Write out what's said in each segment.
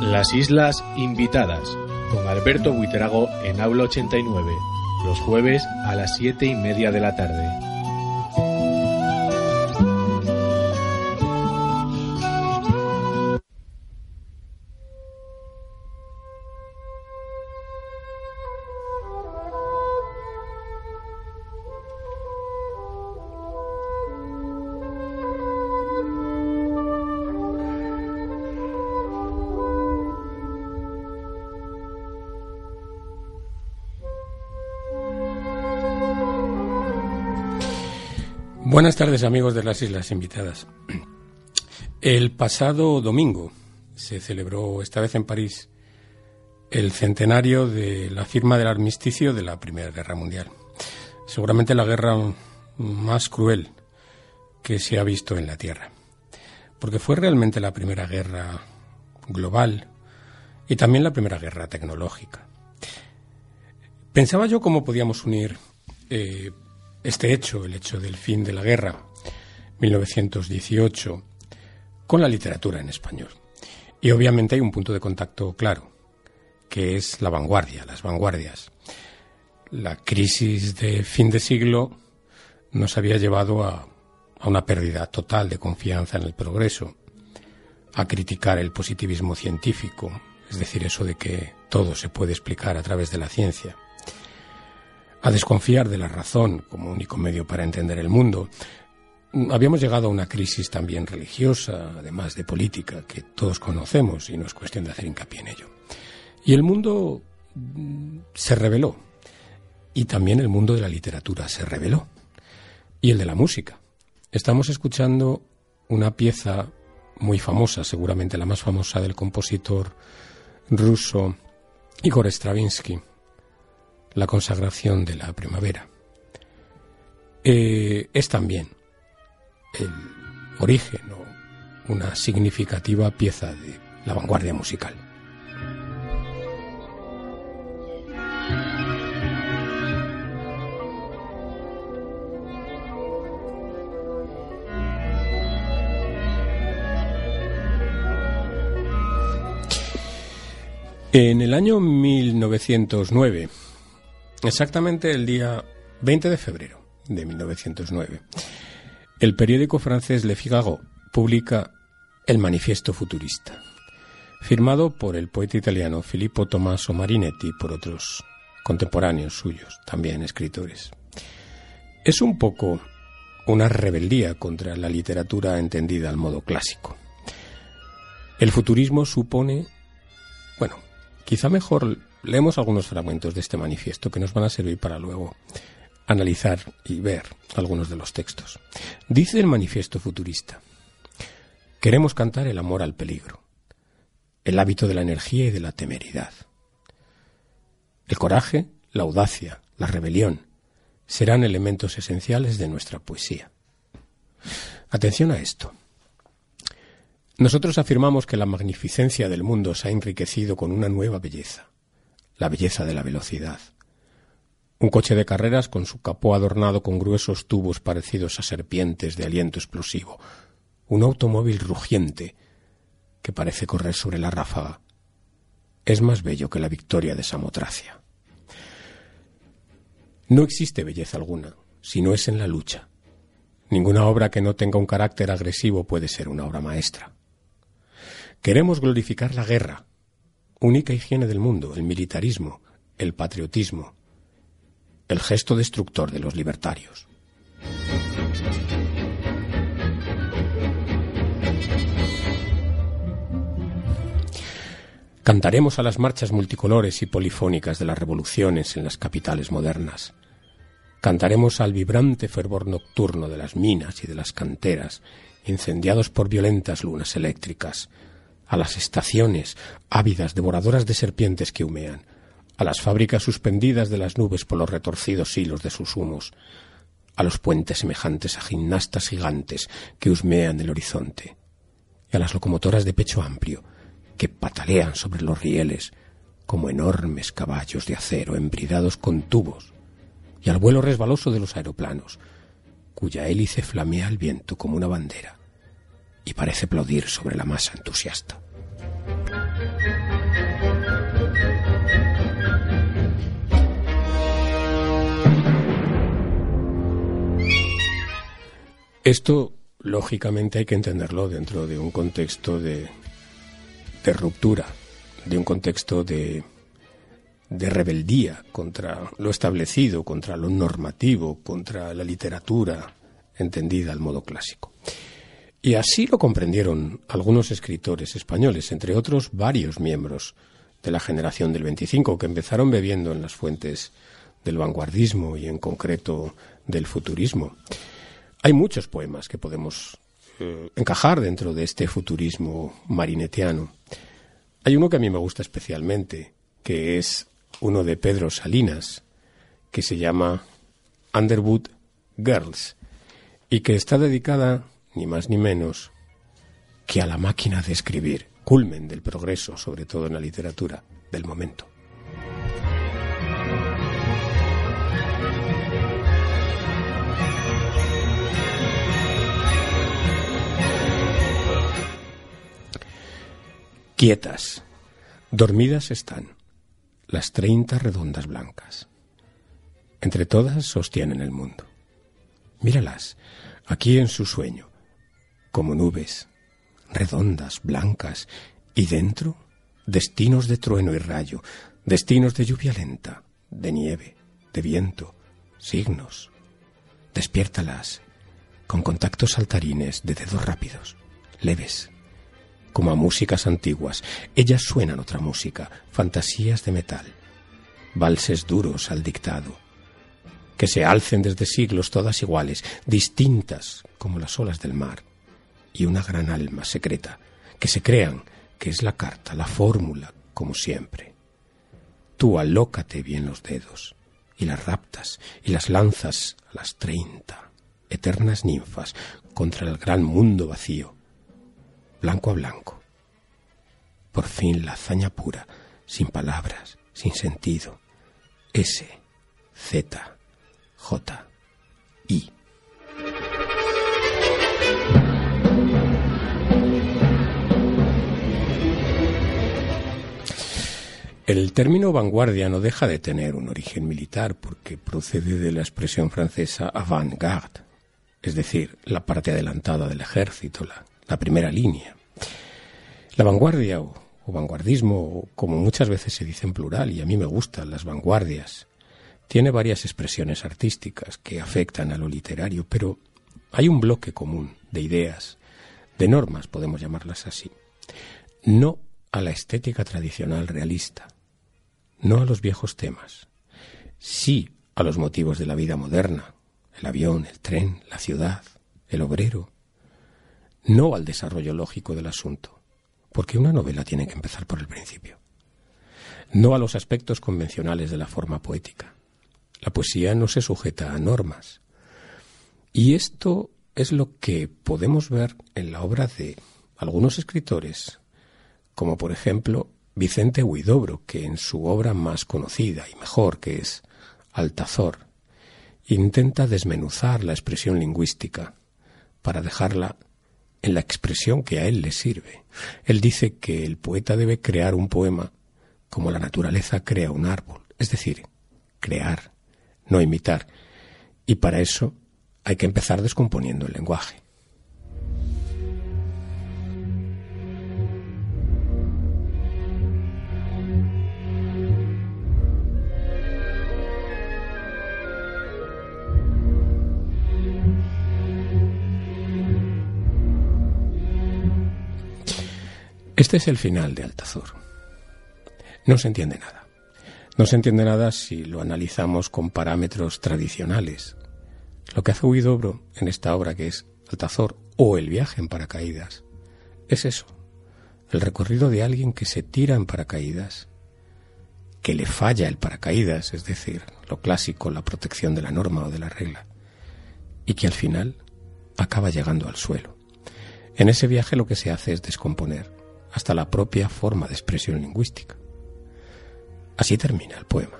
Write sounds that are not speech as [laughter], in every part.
Las Islas Invitadas, con Alberto Buitrago en Aula 89, los jueves a las 7 y media de la tarde. Buenas tardes amigos de las Islas Invitadas. El pasado domingo se celebró, esta vez en París, el centenario de la firma del armisticio de la Primera Guerra Mundial. Seguramente la guerra más cruel que se ha visto en la Tierra. Porque fue realmente la primera guerra global y también la primera guerra tecnológica. Pensaba yo cómo podíamos unir eh, este hecho, el hecho del fin de la guerra, 1918, con la literatura en español. Y obviamente hay un punto de contacto claro, que es la vanguardia, las vanguardias. La crisis de fin de siglo nos había llevado a, a una pérdida total de confianza en el progreso, a criticar el positivismo científico, es decir, eso de que todo se puede explicar a través de la ciencia a desconfiar de la razón como único medio para entender el mundo. Habíamos llegado a una crisis también religiosa, además de política, que todos conocemos y no es cuestión de hacer hincapié en ello. Y el mundo mm, se reveló. Y también el mundo de la literatura se reveló. Y el de la música. Estamos escuchando una pieza muy famosa, seguramente la más famosa del compositor ruso Igor Stravinsky, la consagración de la primavera. Eh, es también el origen o una significativa pieza de la vanguardia musical. En el año 1909, Exactamente el día 20 de febrero de 1909, el periódico francés Le Figaro publica el Manifiesto Futurista, firmado por el poeta italiano Filippo Tommaso Marinetti y por otros contemporáneos suyos, también escritores. Es un poco una rebeldía contra la literatura entendida al modo clásico. El futurismo supone, bueno, quizá mejor leemos algunos fragmentos de este manifiesto que nos van a servir para luego analizar y ver algunos de los textos. Dice el manifiesto futurista, queremos cantar el amor al peligro, el hábito de la energía y de la temeridad. El coraje, la audacia, la rebelión serán elementos esenciales de nuestra poesía. Atención a esto. Nosotros afirmamos que la magnificencia del mundo se ha enriquecido con una nueva belleza la belleza de la velocidad. Un coche de carreras con su capó adornado con gruesos tubos parecidos a serpientes de aliento explosivo. Un automóvil rugiente que parece correr sobre la ráfaga. Es más bello que la victoria de Samotracia. No existe belleza alguna, si no es en la lucha. Ninguna obra que no tenga un carácter agresivo puede ser una obra maestra. Queremos glorificar la guerra, única higiene del mundo, el militarismo, el patriotismo, el gesto destructor de los libertarios. Cantaremos a las marchas multicolores y polifónicas de las revoluciones en las capitales modernas. Cantaremos al vibrante fervor nocturno de las minas y de las canteras, incendiados por violentas lunas eléctricas, a las estaciones, ávidas, devoradoras de serpientes que humean, a las fábricas suspendidas de las nubes por los retorcidos hilos de sus humos, a los puentes semejantes a gimnastas gigantes que husmean el horizonte, y a las locomotoras de pecho amplio que patalean sobre los rieles como enormes caballos de acero embridados con tubos, y al vuelo resbaloso de los aeroplanos, cuya hélice flamea al viento como una bandera y parece aplaudir sobre la masa entusiasta. Esto, lógicamente, hay que entenderlo dentro de un contexto de, ruptura, de un contexto de, de rebeldía contra lo establecido, contra lo normativo, contra la literatura entendida al modo clásico. Y así lo comprendieron algunos escritores españoles, entre otros varios miembros de la generación del 25, que empezaron bebiendo en las fuentes del vanguardismo y en concreto del futurismo. Hay muchos poemas que podemos eh, encajar dentro de este futurismo marinetiano. Hay uno que a mí me gusta especialmente, que es uno de Pedro Salinas, que se llama Underwood Girls, y que está dedicada, ni más ni menos, que a la máquina de escribir, culmen del progreso, sobre todo en la literatura del momento. Quietas, dormidas están las treinta redondas blancas. Entre todas sostienen el mundo. Míralas, aquí en su sueño, como nubes, redondas, blancas, y dentro destinos de trueno y rayo, destinos de lluvia lenta, de nieve, de viento, signos. Despiértalas con contactos saltarines de dedos rápidos, leves, como a músicas antiguas. Ellas suenan otra música, fantasías de metal, valses duros al dictado, que se alcen desde siglos todas iguales, distintas como las olas del mar, y una gran alma secreta, que se crean que es la carta, la fórmula, como siempre. Tú alócate bien los dedos, y las raptas, y las lanzas a las treinta, eternas ninfas, contra el gran mundo vacío, blanco a blanco. Por fin la hazaña pura, sin palabras, sin sentido. S, Z, J, I. El término vanguardia no deja de tener un origen militar porque procede de la expresión francesa avant-garde, es decir, la parte adelantada del ejército, la primera línea. La vanguardia o, vanguardismo, como muchas veces se dice en plural, y a mí me gustan las vanguardias, tiene varias expresiones artísticas que afectan a lo literario, pero hay un bloque común de ideas, de normas, podemos llamarlas así. No a la estética tradicional realista, no a los viejos temas, sí a los motivos de la vida moderna, el avión, el tren, la ciudad, el obrero, no al desarrollo lógico del asunto, porque una novela tiene que empezar por el principio, no a los aspectos convencionales de la forma poética. La poesía no se sujeta a normas. Y esto es lo que podemos ver en la obra de algunos escritores, como por ejemplo Vicente Huidobro, que en su obra más conocida y mejor, que es Altazor, intenta desmenuzar la expresión lingüística para dejarla en la expresión que a él le sirve. Él dice que el poeta debe crear un poema como la naturaleza crea un árbol, es decir, crear, no imitar. Y para eso hay que empezar descomponiendo el lenguaje. Este es el final de Altazor. No se entiende nada. No se entiende nada si lo analizamos con parámetros tradicionales. Lo que hace Huidobro en esta obra que es Altazor o el viaje en paracaídas es eso, el recorrido de alguien que se tira en paracaídas, que le falla el paracaídas, es decir, lo clásico, la protección de la norma o de la regla, y que al final acaba llegando al suelo. En ese viaje lo que se hace es descomponer hasta la propia forma de expresión lingüística. Así termina el poema.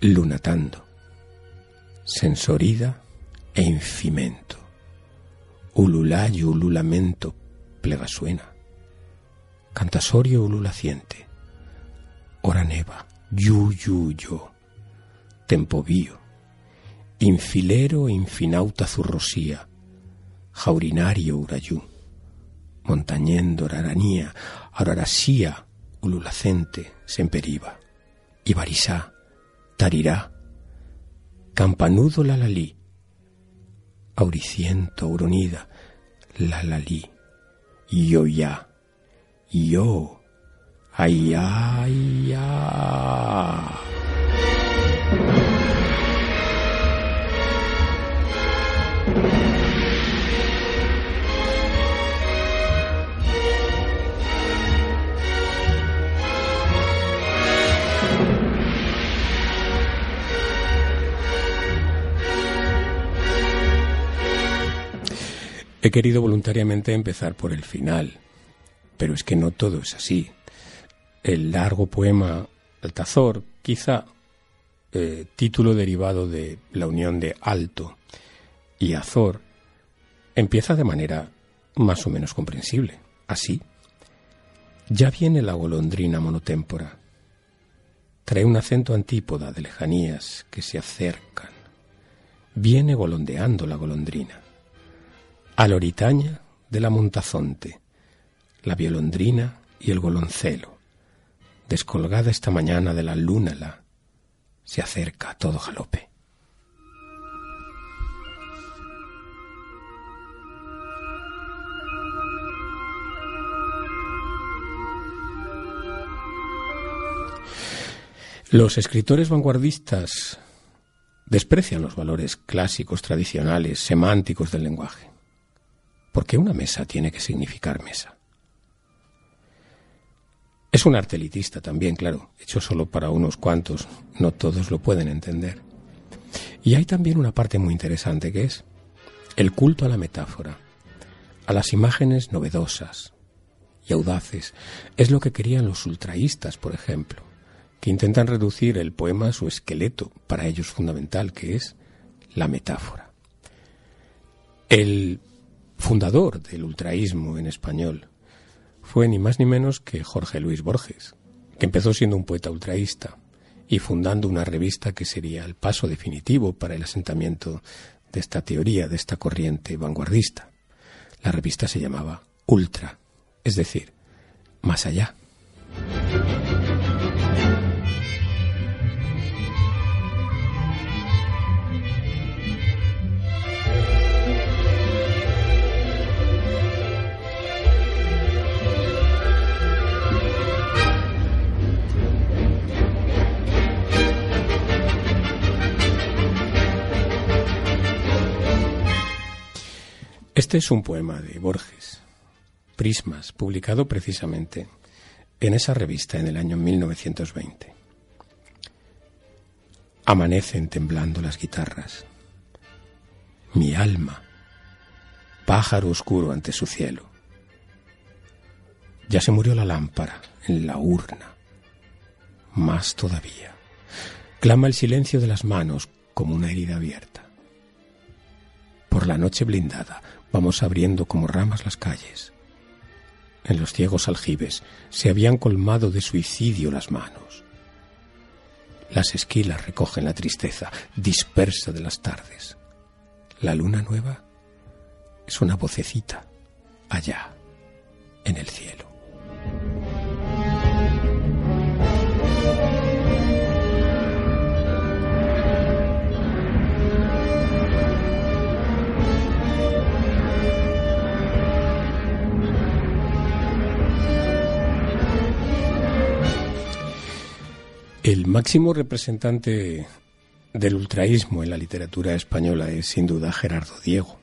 Lunatando, sensorida e infimento, ululayo ululamento plegasuena, cantasorio ululaciente, ora neva, yu yu yo, tempo bio, infilero infinauta zurrosía, jaurinario urayú, montañendo raranía, ararasía, ululacente, semperiva, ibarisá, tarirá, campanudo lalí, auriciento, auronida, lalí, yo ya, yo, ay, ay, He querido voluntariamente empezar por el final, pero es que no todo es así. El largo poema Altazor, quizá eh, título derivado de la unión de alto y azor, empieza de manera más o menos comprensible. Así. Ya viene la golondrina monotémpora. Trae un acento antípoda de lejanías que se acercan. Viene golondeando la golondrina a la de la montazonte, la violondrina y el goloncelo. Descolgada esta mañana de la luna la se acerca a todo galope. Los escritores vanguardistas desprecian los valores clásicos, tradicionales, semánticos del lenguaje. ¿Por qué una mesa tiene que significar mesa? Es un arte elitista también, claro, hecho solo para unos cuantos, no todos lo pueden entender. Y hay también una parte muy interesante que es el culto a la metáfora, a las imágenes novedosas y audaces. Es lo que querían los ultraístas, por ejemplo, que intentan reducir el poema a su esqueleto, para ellos fundamental, que es la metáfora. El fundador del ultraísmo en español, fue ni más ni menos que Jorge Luis Borges, que empezó siendo un poeta ultraísta y fundando una revista que sería el paso definitivo para el asentamiento de esta teoría, de esta corriente vanguardista. La revista se llamaba Ultra, es decir, más allá. Este es un poema de Borges, Prismas, publicado precisamente en esa revista en el año 1920. Amanecen temblando las guitarras. Mi alma, pájaro oscuro ante su cielo. Ya se murió la lámpara en la urna. Más todavía. Clama el silencio de las manos como una herida abierta. Por la noche blindada, Vamos abriendo como ramas las calles. En los ciegos aljibes se habían colmado de suicidio las manos. Las esquilas recogen la tristeza dispersa de las tardes. La luna nueva es una vocecita allá en el cielo. El máximo representante del ultraísmo en la literatura española es sin duda Gerardo Diego.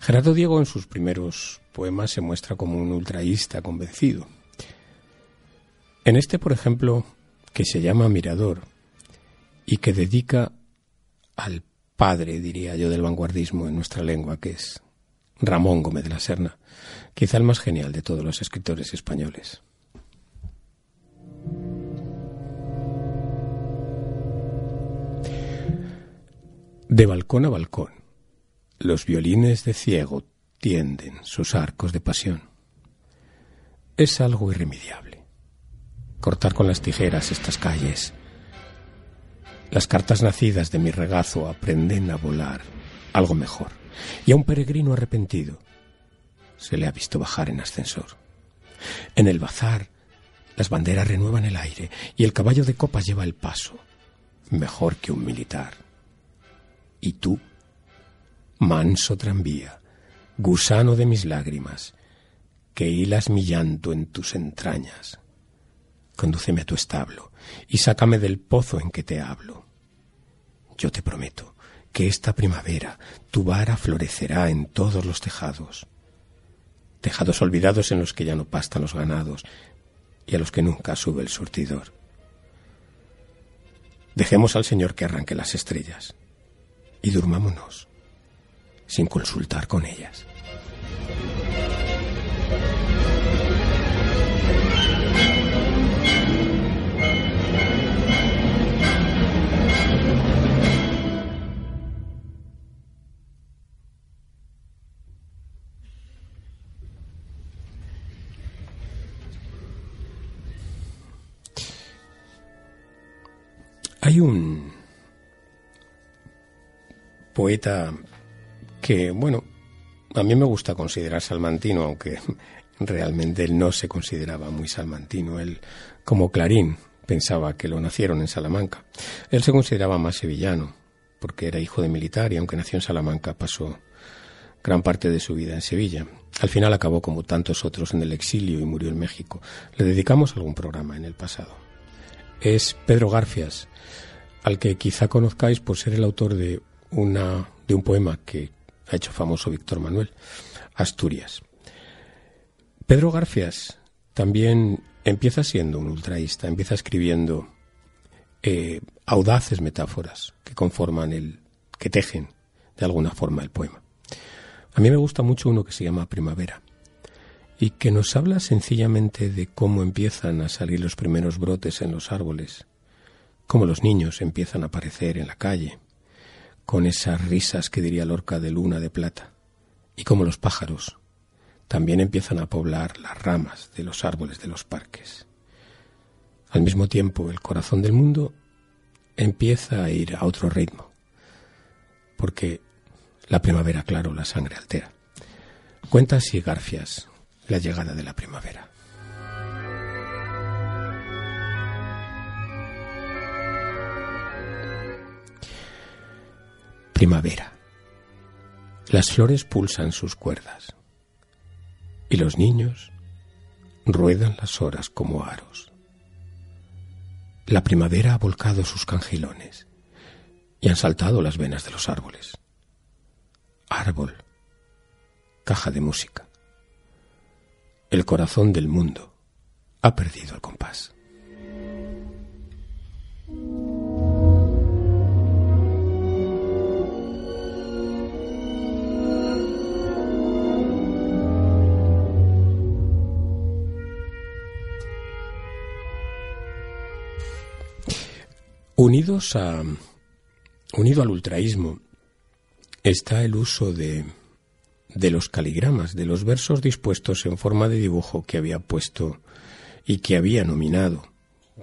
Gerardo Diego en sus primeros poemas se muestra como un ultraísta convencido. En este, por ejemplo, que se llama Mirador y que dedica al padre, diría yo, del vanguardismo en nuestra lengua, que es Ramón Gómez de la Serna, quizá el más genial de todos los escritores españoles. De balcón a balcón, los violines de ciego tienden sus arcos de pasión. Es algo irremediable. Cortar con las tijeras estas calles Las cartas nacidas de mi regazo aprenden a volar algo mejor. Y a un peregrino arrepentido se le ha visto bajar en ascensor. En el bazar las banderas renuevan el aire y el caballo de copas lleva el paso, mejor que un militar. Y tú, manso tranvía, gusano de mis lágrimas, que hilas mi llanto en tus entrañas, condúceme a tu establo y sácame del pozo en que te hablo. Yo te prometo que esta primavera tu vara florecerá en todos los tejados, tejados olvidados en los que ya no pastan los ganados, y a los que nunca sube el surtidor. Dejemos al Señor que arranque las estrellas y durmámonos sin consultar con ellas. Poeta que, bueno, a mí me gusta considerar salmantino, aunque [laughs] realmente él no se consideraba muy salmantino. Él, como Clarín, pensaba que lo nacieron en Salamanca. Él se consideraba más sevillano, porque era hijo de militar y aunque nació en Salamanca pasó gran parte de su vida en Sevilla. Al final acabó como tantos otros en el exilio y murió en México. Le dedicamos algún programa en el pasado es Pedro Garfias, al que quizá conozcáis por ser el autor de, una, de un poema que ha hecho famoso Víctor Manuel, Asturias. Pedro Garfias también empieza siendo un ultraísta, empieza escribiendo eh, audaces metáforas que conforman el, que tejen de alguna forma el poema. A mí me gusta mucho uno que se llama Primavera y que nos habla sencillamente de cómo empiezan a salir los primeros brotes en los árboles, cómo los niños empiezan a aparecer en la calle, con esas risas que diría Lorca de luna de plata, y cómo los pájaros también empiezan a poblar las ramas de los árboles de los parques. Al mismo tiempo, el corazón del mundo empieza a ir a otro ritmo, porque la primavera, claro, la sangre altera. Cuenta así Garfias, la llegada de la primavera. Primavera. Las flores pulsan sus cuerdas y los niños ruedan las horas como aros. La primavera ha volcado sus cangilones y han saltado las venas de los árboles. Árbol, caja de música el corazón del mundo ha perdido el compás. Unidos a unido al ultraísmo está el uso de de los caligramas, de los versos dispuestos en forma de dibujo que había puesto y que había nominado,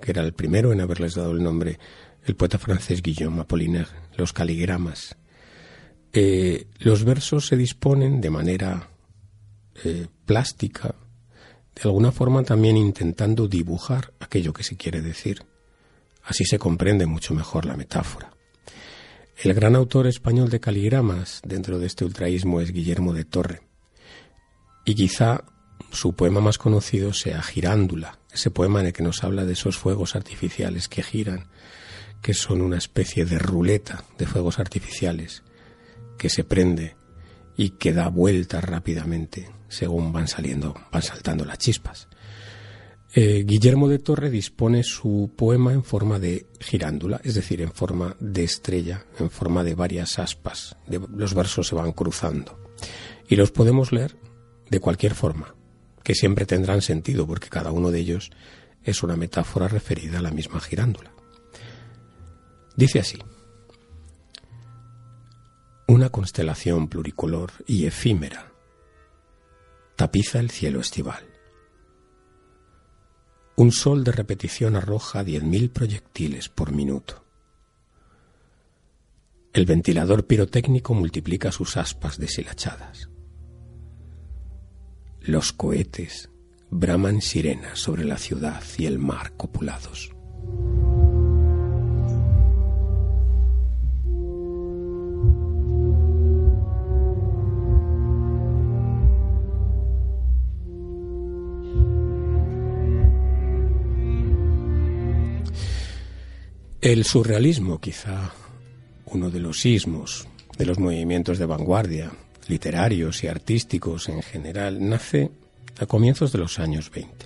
que era el primero en haberles dado el nombre, el poeta francés Guillaume Apollinaire, los caligramas. Eh, los versos se disponen de manera eh, plástica, de alguna forma también intentando dibujar aquello que se quiere decir. Así se comprende mucho mejor la metáfora. El gran autor español de caligramas dentro de este ultraísmo es Guillermo de Torre. Y quizá su poema más conocido sea Girándula, ese poema en el que nos habla de esos fuegos artificiales que giran, que son una especie de ruleta de fuegos artificiales que se prende y que da vueltas rápidamente según van saliendo, van saltando las chispas. Eh, Guillermo de Torre dispone su poema en forma de girándula, es decir, en forma de estrella, en forma de varias aspas. los versos se van cruzando. Y los podemos leer de cualquier forma, que siempre tendrán sentido, porque cada uno de ellos es una metáfora referida a la misma girándula. Dice así. Una constelación pluricolor y efímera tapiza el cielo estival un sol de repetición arroja diez mil proyectiles por minuto. el ventilador pirotécnico multiplica sus aspas deshilachadas. Los cohetes braman sirenas sobre la ciudad y el mar copulados. El surrealismo, quizá uno de los sismos de los movimientos de vanguardia, literarios y artísticos en general, nace a comienzos de los años 20.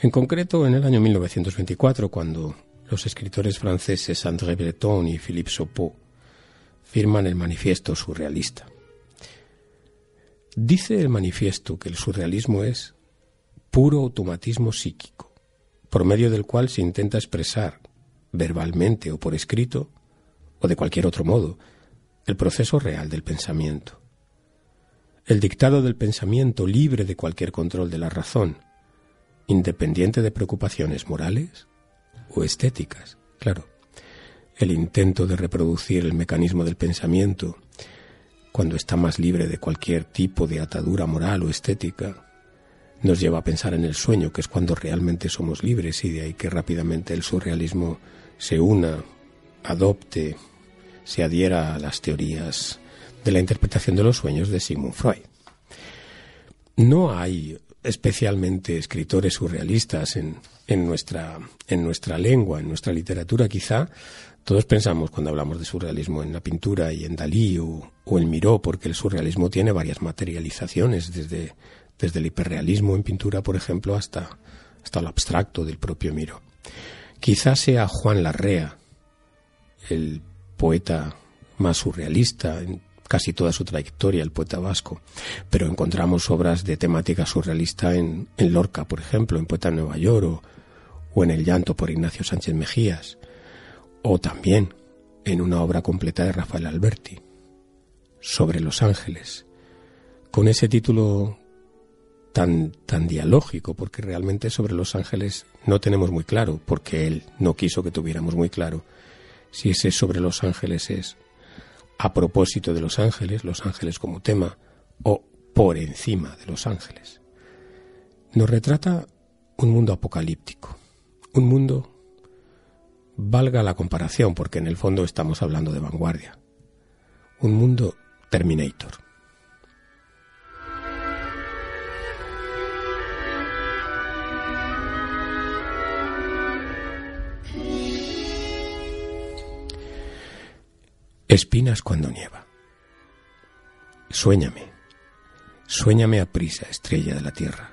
En concreto, en el año 1924, cuando los escritores franceses André Breton y Philippe Saupeau firman el manifiesto surrealista. Dice el manifiesto que el surrealismo es puro automatismo psíquico, por medio del cual se intenta expresar verbalmente o por escrito, o de cualquier otro modo, el proceso real del pensamiento. El dictado del pensamiento libre de cualquier control de la razón, independiente de preocupaciones morales o estéticas, claro. El intento de reproducir el mecanismo del pensamiento, cuando está más libre de cualquier tipo de atadura moral o estética, nos lleva a pensar en el sueño, que es cuando realmente somos libres y de ahí que rápidamente el surrealismo se una, adopte, se adhiera a las teorías de la interpretación de los sueños de Sigmund Freud. No hay especialmente escritores surrealistas en, en, nuestra, en nuestra lengua, en nuestra literatura quizá. Todos pensamos cuando hablamos de surrealismo en la pintura y en Dalí o, o en Miró, porque el surrealismo tiene varias materializaciones, desde, desde el hiperrealismo en pintura, por ejemplo, hasta, hasta lo abstracto del propio Miró. Quizás sea Juan Larrea, el poeta más surrealista en casi toda su trayectoria, el poeta vasco, pero encontramos obras de temática surrealista en, Lorca, por ejemplo, en Poeta Nueva York, o, o en El llanto por Ignacio Sánchez Mejías, o también en una obra completa de Rafael Alberti, sobre los ángeles, con ese título tan, tan dialógico, porque realmente sobre los ángeles no tenemos muy claro, porque él no quiso que tuviéramos muy claro si ese sobre los ángeles es a propósito de los ángeles, los ángeles como tema, o por encima de los ángeles. Nos retrata un mundo apocalíptico, un mundo, valga la comparación, porque en el fondo estamos hablando de vanguardia, un mundo Terminator. Espinas cuando nieva. Suéñame, suéñame a prisa, estrella de la tierra.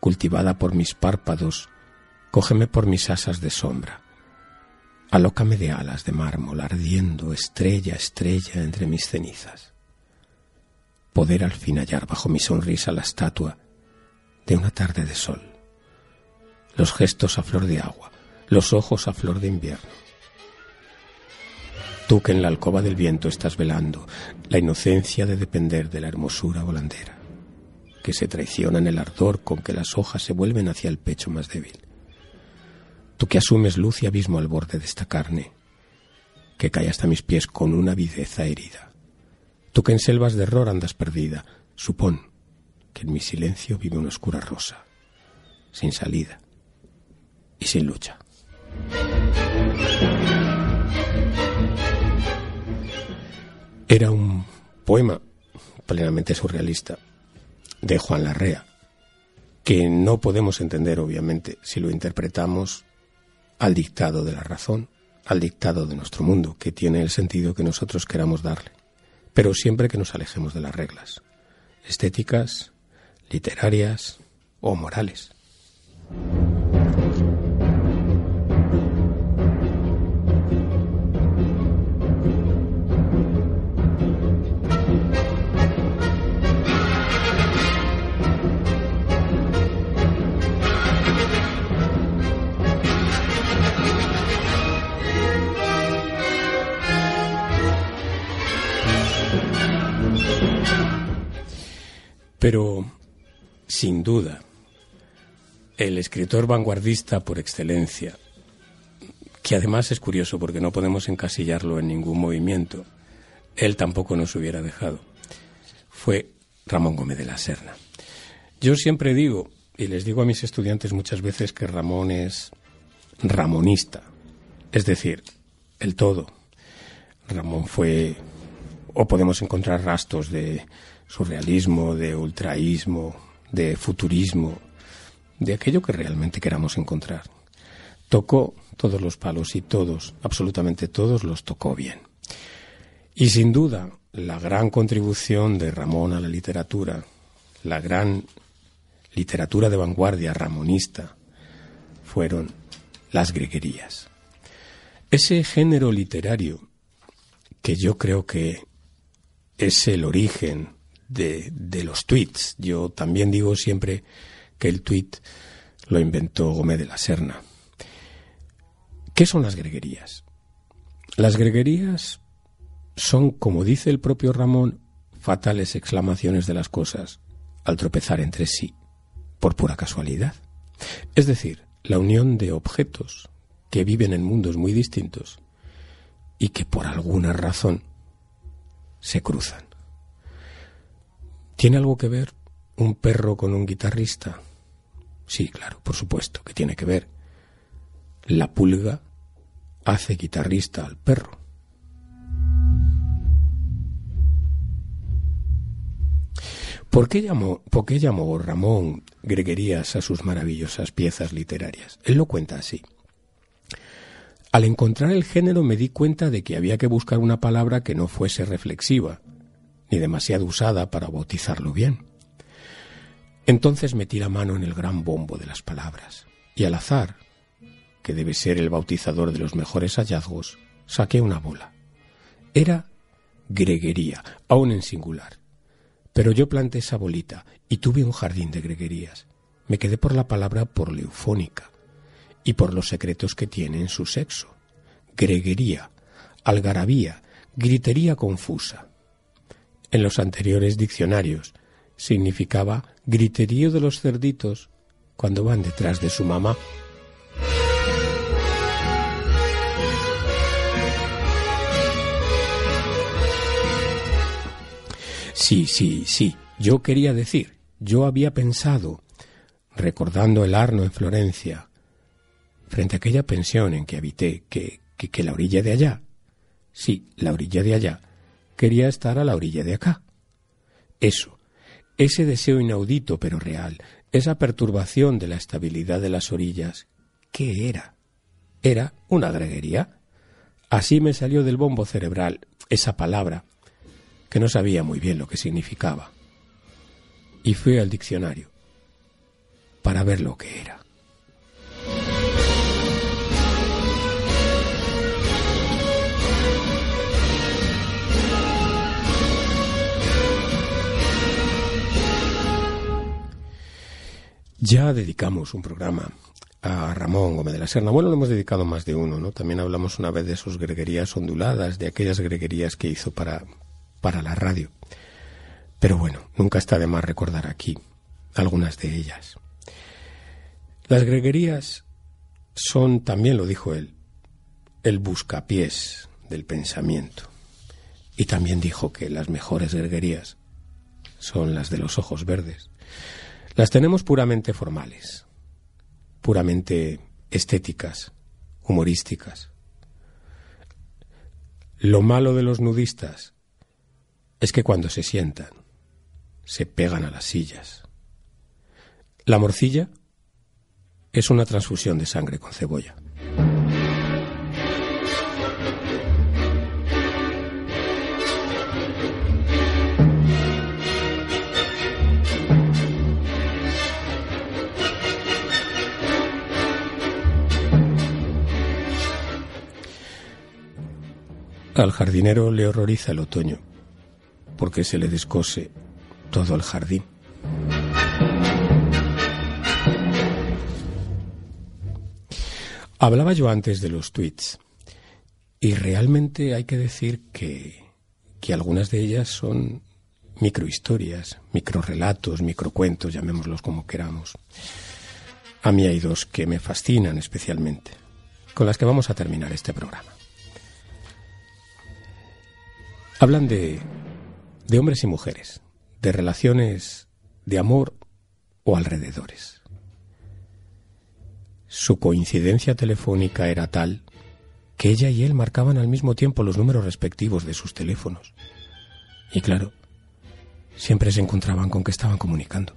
Cultivada por mis párpados, cógeme por mis asas de sombra. Alócame de alas de mármol, ardiendo estrella, estrella entre mis cenizas. Poder al fin hallar bajo mi sonrisa la estatua de una tarde de sol. Los gestos a flor de agua, los ojos a flor de invierno Tú que en la alcoba del viento estás velando la inocencia de depender de la hermosura volandera, que se traiciona en el ardor con que las hojas se vuelven hacia el pecho más débil. Tú que asumes luz y abismo al borde de esta carne, que cae hasta mis pies con una videza herida. Tú que en selvas de error andas perdida, supón que en mi silencio vive una oscura rosa, sin salida y sin lucha. Era un poema plenamente surrealista de Juan Larrea, que no podemos entender, obviamente, si lo interpretamos al dictado de la razón, al dictado de nuestro mundo, que tiene el sentido que nosotros queramos darle, pero siempre que nos alejemos de las reglas, estéticas, literarias o morales. Pero, sin duda, el escritor vanguardista por excelencia, que además es curioso porque no podemos encasillarlo en ningún movimiento, él tampoco nos hubiera dejado, fue Ramón Gómez de la Serna. Yo siempre digo, y les digo a mis estudiantes muchas veces que Ramón es ramonista, es decir, el todo. Ramón fue, o podemos encontrar rastros de surrealismo, de ultraísmo, de futurismo, de aquello que realmente queramos encontrar. Tocó todos los palos y todos, absolutamente todos, los tocó bien. Y sin duda, la gran contribución de Ramón a la literatura, la gran literatura de vanguardia ramonista, fueron las greguerías. Ese género literario que yo creo que es el origen de, de, los tweets. Yo también digo siempre que el tweet lo inventó Gómez de la Serna. ¿Qué son las greguerías? Las greguerías son, como dice el propio Ramón, fatales exclamaciones de las cosas al tropezar entre sí, por pura casualidad. Es decir, la unión de objetos que viven en mundos muy distintos y que por alguna razón se cruzan. ¿Tiene algo que ver un perro con un guitarrista? Sí, claro, por supuesto que tiene que ver. La pulga hace guitarrista al perro. ¿Por qué, llamó, ¿Por qué llamó Ramón Greguerías a sus maravillosas piezas literarias? Él lo cuenta así. Al encontrar el género me di cuenta de que había que buscar una palabra que no fuese reflexiva, ni demasiado usada para bautizarlo bien. Entonces metí la mano en el gran bombo de las palabras, y al azar, que debe ser el bautizador de los mejores hallazgos, saqué una bola. Era greguería, aún en singular. Pero yo planté esa bolita y tuve un jardín de greguerías. Me quedé por la palabra por leufónica y por los secretos que tiene en su sexo. Greguería, algarabía, gritería confusa. En los anteriores diccionarios significaba griterío de los cerditos cuando van detrás de su mamá. Sí, sí, sí. Yo quería decir, yo había pensado, recordando el Arno en Florencia, frente a aquella pensión en que habité, que, que, que la orilla de allá, sí, la orilla de allá, quería estar a la orilla de acá. Eso, ese deseo inaudito pero real, esa perturbación de la estabilidad de las orillas, ¿qué era? Era una greguería. Así me salió del bombo cerebral esa palabra, que no sabía muy bien lo que significaba. Y fui al diccionario para ver lo que era. Ya dedicamos un programa a Ramón Gómez de la Serna. Bueno, lo hemos dedicado más de uno, ¿no? También hablamos una vez de sus greguerías onduladas, de aquellas greguerías que hizo para, para la radio. Pero bueno, nunca está de más recordar aquí algunas de ellas. Las greguerías son, también lo dijo él, el buscapiés del pensamiento. Y también dijo que las mejores greguerías son las de los ojos verdes. Las tenemos puramente formales, puramente estéticas, humorísticas. Lo malo de los nudistas es que cuando se sientan, se pegan a las sillas. La morcilla es una transfusión de sangre con cebolla. Al jardinero le horroriza el otoño, porque se le descose todo el jardín. Hablaba yo antes de los tweets, y realmente hay que decir que, que algunas de ellas son microhistorias, microrelatos, microcuentos, llamémoslos como queramos. A mí hay dos que me fascinan especialmente con las que vamos a terminar este programa. Hablan de, de hombres y mujeres, de relaciones de amor o alrededores. Su coincidencia telefónica era tal que ella y él marcaban al mismo tiempo los números respectivos de sus teléfonos. Y claro, siempre se encontraban con que estaban comunicando.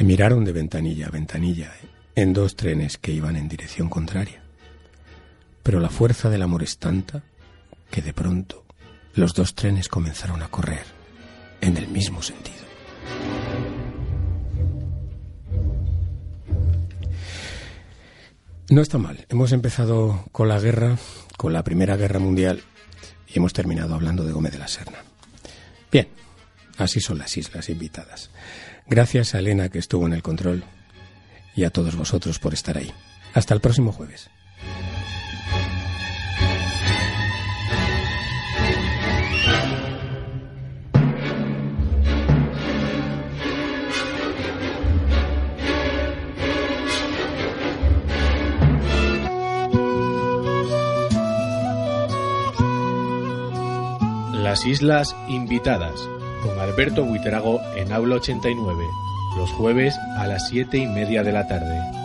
Se miraron de ventanilla a ventanilla en dos trenes que iban en dirección contraria. Pero la fuerza del amor es tanta que de pronto los dos trenes comenzaron a correr en el mismo sentido. No está mal. Hemos empezado con la guerra, con la Primera Guerra Mundial, y hemos terminado hablando de Gómez de la Serna. Bien, así son las islas invitadas. Gracias a Elena que estuvo en el control y a todos vosotros por estar ahí. Hasta el próximo jueves. Las Islas Invitadas con Alberto Buitrago en Aula 89, los jueves a las siete y media de la tarde.